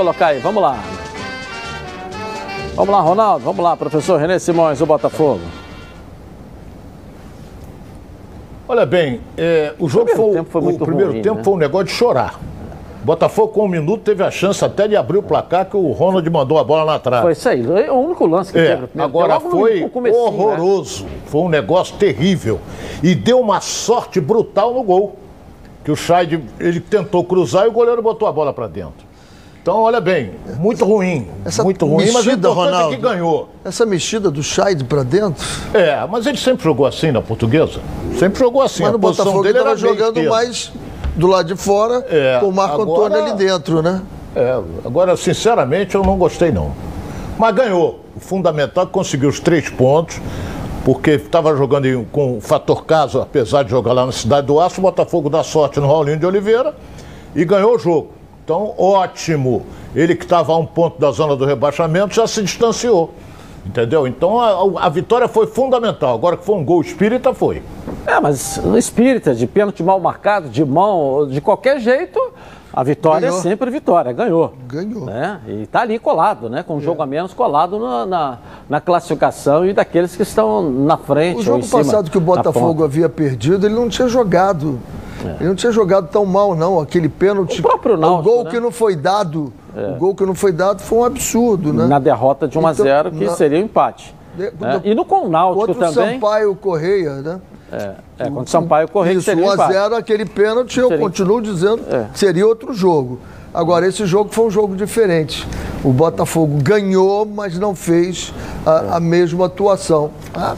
colocar aí, vamos lá. Vamos lá, Ronaldo, vamos lá, professor René Simões, o Botafogo. Olha bem, é, o jogo primeiro foi, tempo foi o primeiro ruim, tempo né? foi um negócio de chorar. Botafogo com um minuto teve a chance até de abrir o placar que o Ronald mandou a bola na trave. Foi isso aí, é o único lance que É, teve. agora foi né? horroroso. Foi um negócio terrível. E deu uma sorte brutal no gol. Que o Scheid, ele tentou cruzar e o goleiro botou a bola para dentro. Então, olha bem, muito ruim. Essa muito ruim, mas o mexida, importante é Ronaldo. que ganhou. Essa mexida do Scheid pra dentro, É, mas ele sempre jogou assim na portuguesa. Sempre jogou assim. mas no Botafogo ele dele era jogando esquerda. mais do lado de fora, É, com o Marco agora- Antônio ali dentro, né? É, agora, sinceramente, eu não gostei, não. Mas ganhou. O fundamental é que conseguiu os três pontos, porque estava jogando em- com o fator casa, apesar de jogar lá na Cidade do Aço, o Botafogo dá sorte no Raulinho de Oliveira e ganhou o jogo. Então, ótimo. Ele que estava a um ponto da zona do rebaixamento já se distanciou. Entendeu? Então a, a vitória foi fundamental. Agora que foi um gol espírita, foi. É, mas no espírita, de pênalti mal marcado, de mão, de qualquer jeito, a vitória Ganhou. é sempre vitória, ganhou. Ganhou. Né? E tá ali colado, né? Com um jogo a menos colado na, na, na classificação e daqueles que estão na frente. O ou jogo cima, passado que o Botafogo havia perdido, ele não tinha jogado. Ele não tinha jogado tão mal, não. Aquele pênalti. O próprio Náutico, O gol né? que não foi dado. O gol que não foi dado foi um absurdo, né? Na derrota de 1 a Então, 0 que na- seria o empate. De- né? E no com o Náutico Contra o também. Sampaio Correia, né? É, é, contra o Sampaio Correia Isso, seria o 1 a empate. 0 aquele pênalti, eu Seria- continuo dizendo É. que seria outro jogo. Agora, esse jogo foi um jogo diferente. O Botafogo ganhou, mas não fez a, a mesma atuação. Ah,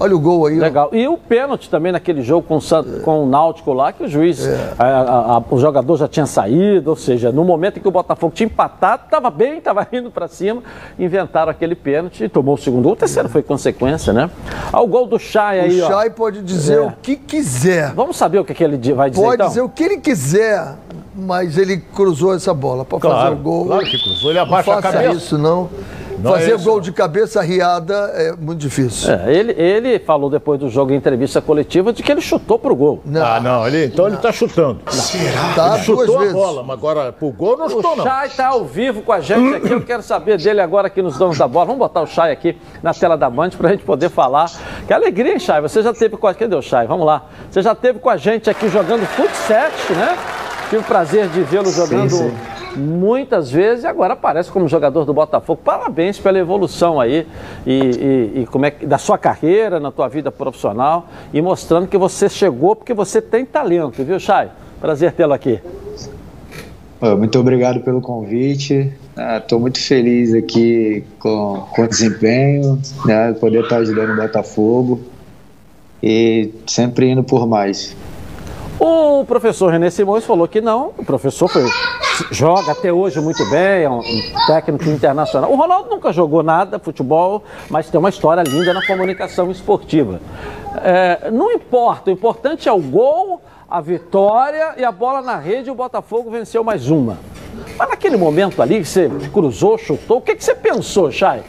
olha o gol aí. ó. Legal. E o pênalti também naquele jogo com, o San- com o Náutico lá, que o juiz, a- a- a- o jogador já tinha saído, ou seja, no momento em que o Botafogo tinha empatado, estava bem, estava indo para cima, inventaram aquele pênalti e tomou o segundo gol. O terceiro foi consequência, né? Olha o gol do Chay O aí, ó. Chay pode dizer É. o que quiser. Vamos saber o que, que ele vai dizer Pode então? dizer o que ele quiser, mas ele cruzou essa bola para fazer Claro, o gol. claro que cruzou. Ele Não abaixa a faça cabeça. isso, não. Não é fazer isso, gol não. de cabeça riada é muito difícil. É, ele, ele falou depois do jogo em entrevista coletiva de que ele chutou pro gol. Não, Ah, não. Ele, então ele está chutando. tá Ele duas chutou a vezes. bola, mas agora pro gol não chutou, O não. Chay está ao vivo com a gente aqui. Eu quero saber dele agora aqui nos Donos da Bola. Vamos botar o Chay aqui na tela da Band para a gente poder falar. Que alegria, hein, Chay? Você já teve com a... Cadê o Chay? Vamos lá. Você já teve com a gente aqui jogando futsal, né? Tive o prazer de vê-lo jogando sim. Muitas vezes e agora aparece como jogador do Botafogo. Parabéns pela evolução aí e, e- e como é que, da sua carreira, na tua vida profissional e mostrando que você chegou porque você tem talento, viu, Chay? Prazer tê-lo aqui. Muito obrigado pelo convite. Estou muito feliz aqui com, com o desempenho, né, poder estar ajudando o Botafogo e sempre indo por mais. O professor René Simões falou que não, o professor foi- joga até hoje muito bem, é um técnico internacional. O Ronaldo nunca jogou nada, futebol, mas tem uma história linda na comunicação esportiva. É, não importa, o importante é o gol, a vitória e a bola na rede, o Botafogo venceu mais uma. Mas naquele momento ali que você cruzou, chutou, o que, que você pensou, Chay?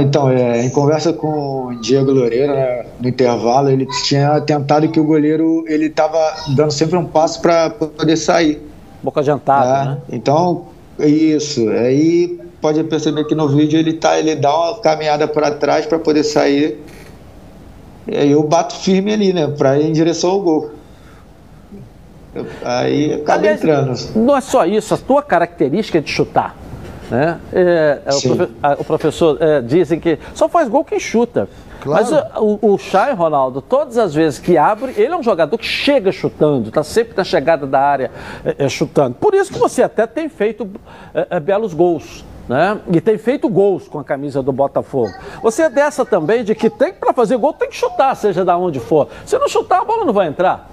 Então, é, em conversa com o Diego Loureiro, né, no intervalo, ele tinha tentado que o goleiro ele estava dando sempre um passo para poder sair. Boca adiantada, né? né? Então, isso. Aí pode perceber que no vídeo ele tá, ele dá uma caminhada para trás para poder sair. E aí eu bato firme ali, né? Para ir em direção ao gol. Eu- aí acaba entrando. Não é só isso, a tua característica de chutar. Né? É, é, o, profe- a- o professor é, dizem que só faz gol quem chuta. Claro. Mas o, o, o Chay, Ronaldo, todas as vezes que abre, ele é um jogador que chega chutando, está sempre na chegada da área é, é, chutando. Por isso que você até tem feito é, é, belos gols. Né? E tem feito gols com a camisa do Botafogo. Você é dessa também de que tem para fazer gol tem que chutar, seja da onde for. Se não chutar, a bola não vai entrar.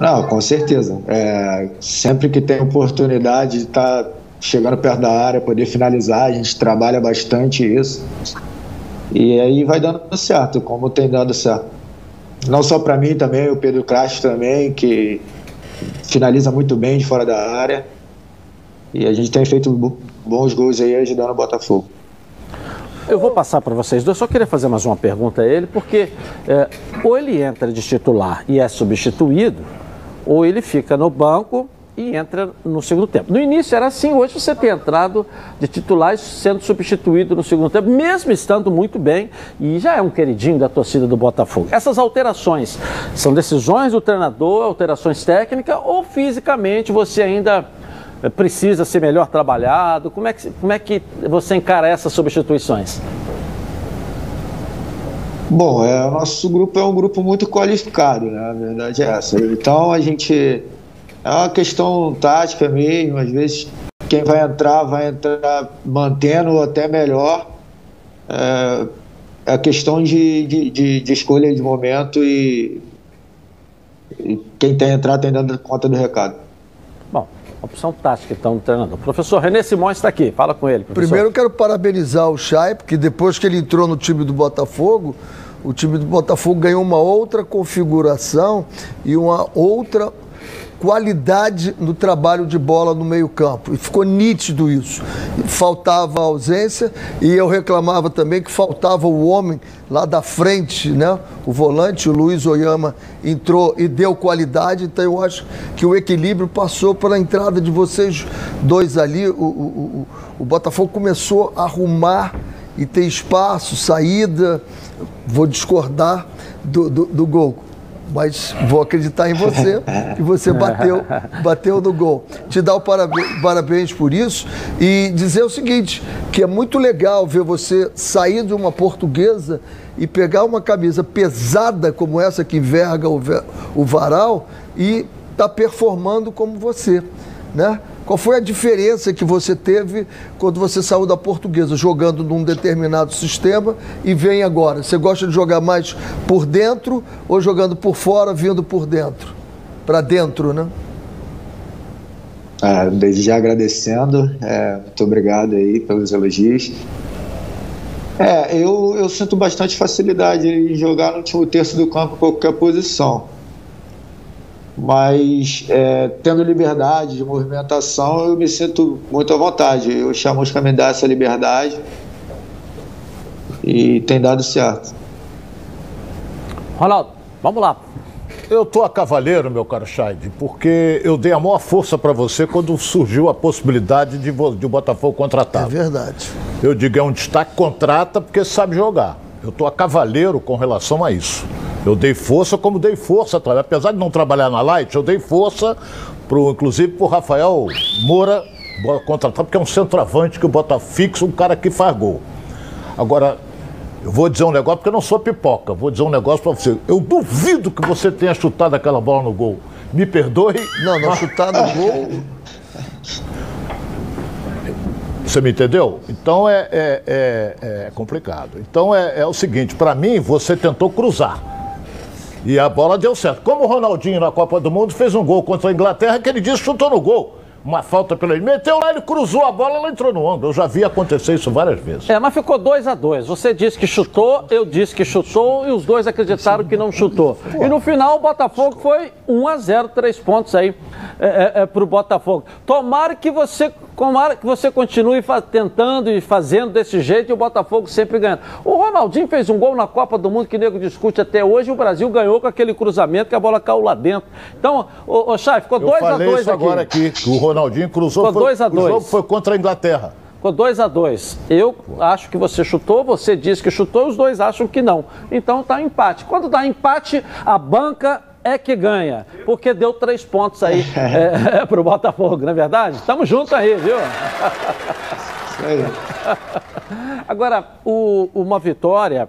Não, com certeza. É, sempre que tem oportunidade de estar chegando perto da área, poder finalizar, a gente trabalha bastante isso. E aí vai dando certo, como tem dado certo. Não só para mim também, o Pedro Castro também, que finaliza muito bem de fora da área. E a gente tem feito bo- bons gols aí ajudando o Botafogo. Eu vou passar para vocês dois, só queria fazer mais uma pergunta a ele, porque é, ou ele entra de titular e é substituído, ou ele fica no banco e entra no segundo tempo. No início era assim, hoje você tem entrado de titulares sendo substituído no segundo tempo, mesmo estando muito bem, e já é um queridinho da torcida do Botafogo. Essas alterações são decisões do treinador, alterações técnicas, ou fisicamente você ainda eh, precisa ser melhor trabalhado? Como é que, como é que você encara essas substituições? Bom, é, o nosso grupo é um grupo muito qualificado, né? A verdade é essa. Então a gente é uma questão tática mesmo, às vezes quem vai entrar vai entrar mantendo até melhor. É, é a questão de, de, de, de, escolha de momento e, e quem tem entrar tem dando conta do recado. Bom, opção tática então do treinador. Professor René Simões está aqui, fala com ele. Professor. Primeiro eu quero parabenizar o Chay, porque depois que ele entrou no time do Botafogo, o time do Botafogo ganhou uma outra configuração e uma outra qualidade no trabalho de bola no meio-campo. E ficou nítido isso. Faltava ausência e eu reclamava também que faltava o homem lá da frente, né? O volante, o Luiz Oyama, entrou e deu qualidade. Então eu acho que o equilíbrio passou pela entrada de vocês dois ali. O, o, o, o Botafogo começou a arrumar e ter espaço, saída. Vou discordar do, do, do gol mas vou acreditar em você que você bateu, bateu no gol. Te dar o parabéns, parabéns por isso e dizer o seguinte, que é muito legal ver você sair de uma portuguesa e pegar uma camisa pesada como essa que enverga o, o varal e tá performando como você, né? Qual foi a diferença que você teve quando você saiu da portuguesa, jogando num determinado sistema e vem agora? Você gosta de jogar mais por dentro ou jogando por fora, vindo por dentro? Para dentro, né? Ah, desde já agradecendo, é, muito obrigado aí pelos elogios. É, eu, eu sinto bastante facilidade em jogar no último terço do campo, qualquer posição mas é, tendo liberdade de movimentação, eu me sinto muito à vontade. O Chamusca me dá essa liberdade e tem dado certo. Ronaldo, vamos lá. Eu tô a cavaleiro, meu caro Scheid, porque eu dei a maior força para você quando surgiu a possibilidade de, de o Botafogo contratar. É verdade. Eu digo, é um destaque, contrata porque sabe jogar. Eu tô a cavaleiro com relação a isso. Eu dei força como dei força, apesar de não trabalhar na Light, eu dei força, pro, inclusive para o Rafael Moura contratar, porque é um centroavante que bota fixo, um cara que faz gol. Agora, eu vou dizer um negócio, porque eu não sou pipoca, vou dizer um negócio para você. Eu duvido que você tenha chutado aquela bola no gol. Me perdoe. Não, não chutar no gol. Você me entendeu? Então é, é, é, é complicado. Então é, é o seguinte: para mim, você tentou cruzar. E a bola deu certo. Como o Ronaldinho na Copa do Mundo fez um gol contra a Inglaterra, que ele disse chutou no gol. Uma falta pelo ele meteu lá, ele cruzou a bola, ela entrou no ângulo. Eu já vi acontecer isso várias vezes. É, mas ficou 2 a 2 Você disse que chutou, eu disse que chutou e os dois acreditaram que não chutou. E no final o Botafogo foi 1 a 0 três pontos aí é, é, é, para o Botafogo. Tomara que você Tomara que você continue tentando e fazendo desse jeito e o Botafogo sempre ganhando. O Ronaldinho fez um gol na Copa do Mundo que o nego discute até hoje e o Brasil ganhou com aquele cruzamento que a bola caiu lá dentro. Então, o, o Chay, ficou 2x2 aqui. isso agora aqui. O Ronaldinho cruzou. Ficou 2x2. O jogo foi contra a Inglaterra. Ficou 2 a 2 Eu acho que você chutou, você disse que chutou, os dois acham que não. Então tá empate. Quando dá empate, a banca é que ganha, porque deu três pontos aí é, é, para o Botafogo, não é verdade? Tamo junto aí, viu? Agora, o, uma vitória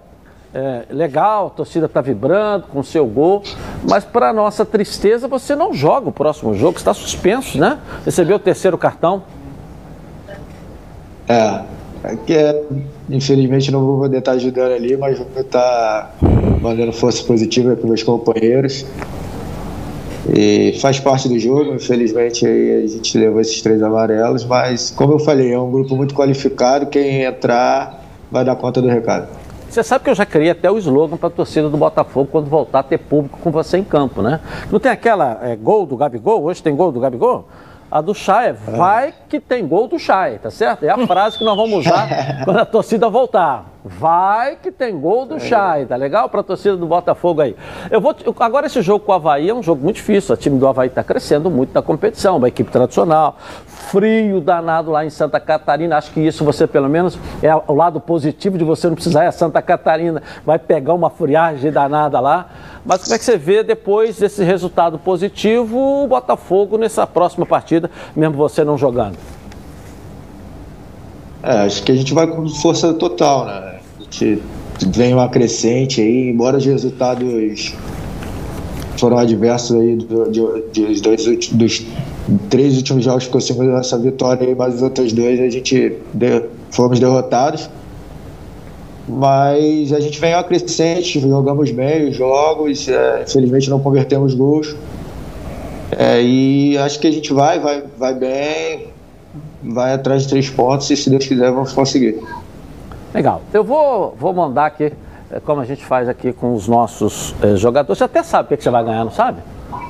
é, legal, a torcida está vibrando com o seu gol, mas para nossa tristeza, você não joga o próximo jogo, está suspenso, né? Recebeu o terceiro cartão. É, é que é, infelizmente não vou poder estar ajudando ali, mas vou estar mandando força positiva para meus companheiros. E faz parte do jogo, infelizmente aí a gente levou esses três amarelos, mas como eu falei, é um grupo muito qualificado, quem entrar vai dar conta do recado. Você sabe que eu já criei até o slogan para a torcida do Botafogo quando voltar a ter público com você em campo, né? Não tem aquela é, gol do Gabigol? Hoje tem gol do Gabigol? A do Chay é vai que tem gol do Chay, tá certo? É a frase que nós vamos usar quando a torcida voltar. Vai que tem gol do Chay, tá legal? Pra torcida do Botafogo aí. Eu vou, agora esse jogo com o Havaí é um jogo muito difícil. O time do Havaí tá crescendo muito na competição, uma equipe tradicional. Frio danado lá em Santa Catarina. Acho que isso você, pelo menos, é o lado positivo de você não precisar ir a Santa Catarina. Vai pegar uma friagem danada lá. Mas como é que você vê depois desse resultado positivo o Botafogo nessa próxima partida, mesmo você não jogando? É, acho que a gente vai com força total, né? Gente vem uma crescente aí, embora os resultados foram adversos aí do- dois dos três últimos jogos que conseguimos essa vitória e mais os outros dois a gente de- fomos derrotados. Mas a gente vem uma crescente, jogamos bem os jogos, é, infelizmente não convertemos gols. É, e acho que a gente vai, vai, vai bem, vai atrás de três pontos e se Deus quiser vamos conseguir. Legal. Eu vou, vou mandar aqui, eh, como a gente faz aqui com os nossos eh, jogadores. Você até sabe o que, você vai ganhar, não sabe?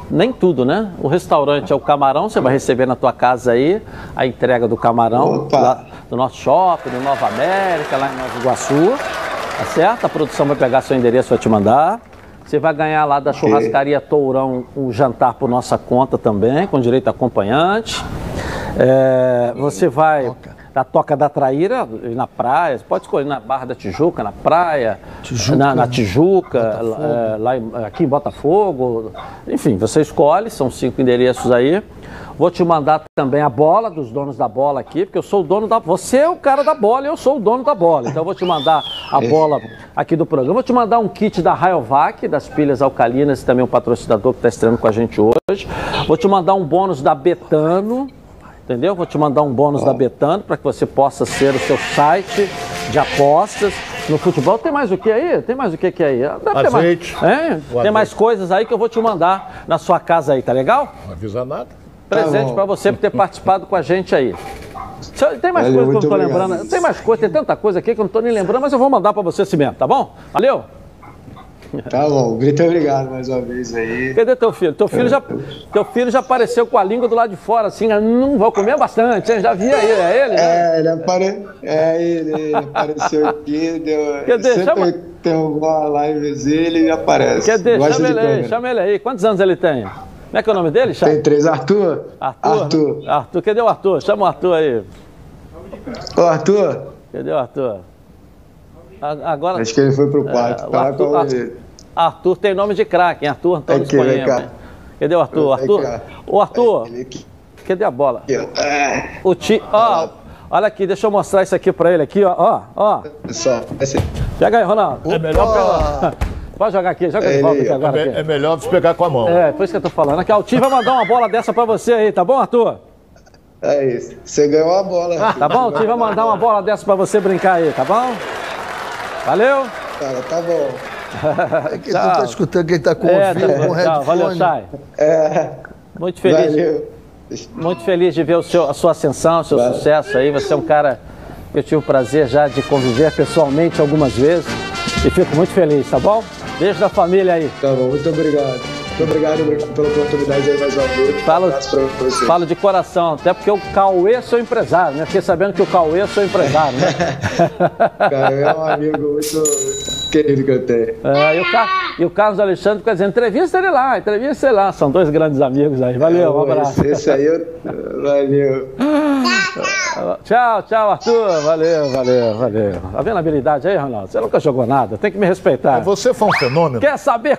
Nem tudo, né? O restaurante é o camarão, você vai receber na tua casa aí a entrega do camarão do nosso shopping, do Nova América, lá em Nova Iguaçu. Tá certo? A produção vai pegar seu endereço e vai te mandar. Você vai ganhar lá da churrascaria Tourão o jantar por nossa conta também, com direito a acompanhante. É, você vai da Toca da Traíra, na praia, você pode escolher na Barra da Tijuca, na praia, Tijuca, na, na Tijuca, é, lá em- aqui em Botafogo. Enfim, você escolhe, são cinco endereços aí. Vou te mandar também a bola dos donos da bola aqui, porque eu sou o dono da. Você é o cara da bola e eu sou o dono da bola. Então eu vou te mandar a bola aqui do programa. Vou te mandar um kit da Rayovac, das pilhas alcalinas, também um patrocinador que está estreando com a gente hoje. Vou te mandar um bônus da Betano. Entendeu? Vou te mandar um bônus da Betano para que você possa ser o seu site de apostas no futebol. Tem mais o que aí? Tem mais o que que é aí? Deve Azeite. Mais, é, tem azeite. mais coisas aí que eu vou te mandar na sua casa aí, tá legal? Não avisa nada. Presente bom. para você por ter participado com a gente aí. Tem mais Valeu, coisa que eu não tô obrigado. lembrando. Tem mais coisa, tem tanta coisa aqui que eu não tô nem lembrando, mas eu vou mandar para você assim mesmo, tá bom? Valeu? Tá bom, muito obrigado mais uma vez aí. Cadê teu filho? Teu filho já, teu filho já apareceu com a língua do lado de fora, assim, não vou comer bastante, hein? Já vi aí, é ele? né? É, ele, apare... é, ele, ele apareceu aqui, deu... Cadê? sempre Chama- tem alguma livezinha, ele aparece. Dizer, Gosta chama ele aí, câmera. chama ele aí. Quantos anos ele tem? Como é que é o nome dele, Chay? Tem três, Arthur? Arthur? Arthur. Arthur, cadê o Arthur? Chama o Arthur aí. Ô, Arthur, Cadê o Arthur? Agora. acho que ele foi pro quarto. É, Fala Arthur- com Arthur-. Arthur tem nome de craque, hein? Arthur Antônio Aqui, vem Espanhema. cá. Cadê o Arthur? Vem Arthur? cá. Ô, Arthur, cadê a bola? ó. É, O ti... Ó, olha aqui, deixa eu mostrar isso aqui pra ele aqui, ó. Ó, ó. pessoal, esse... Pega aí, Ronaldo. É melhor pegar. Pode jogar aqui, joga de volta aqui É, agora. me- Aqui. é melhor você pegar com a mão. É, por isso que eu tô falando. Aqui, ó, o Tim vai mandar uma bola dessa pra você aí, tá bom, Arthur? É isso. Você ganhou a bola. Arthur. Tá bom? O Tim vai mandar uma bola dessa pra você brincar aí, tá bom? Valeu? Cara, tá bom. É que tu tá escutando quem tá com É, ouvido, tá, com tchau, valeu. Chay. É, Muito feliz. valeu. Muito feliz de ver o seu- a sua ascensão, o seu Valeu. sucesso aí. Você é um cara que eu tive o prazer já de conviver pessoalmente algumas vezes. E fico muito feliz, tá bom? Beijo da família aí. Tá bom, muito obrigado. Muito obrigado, pela oportunidade aí mais uma vez. Falo, Um falo de coração, até porque o Cauê sou empresário, né? Fiquei sabendo que o Cauê sou empresário, né? Cara, é um amigo muito, muito querido que eu tenho. É, e, o Car- e o Carlos Alexandre fica dizendo, entrevista ele lá, entrevista ele lá. São dois grandes amigos aí. Valeu, um Esse- abraço. Esse aí, eu... valeu. Tchau, tchau, Arthur. Valeu, valeu, valeu. Tá vendo a habilidade aí, Ronaldo? Você nunca jogou nada, tem que me respeitar. Você foi um fenômeno. Quer saber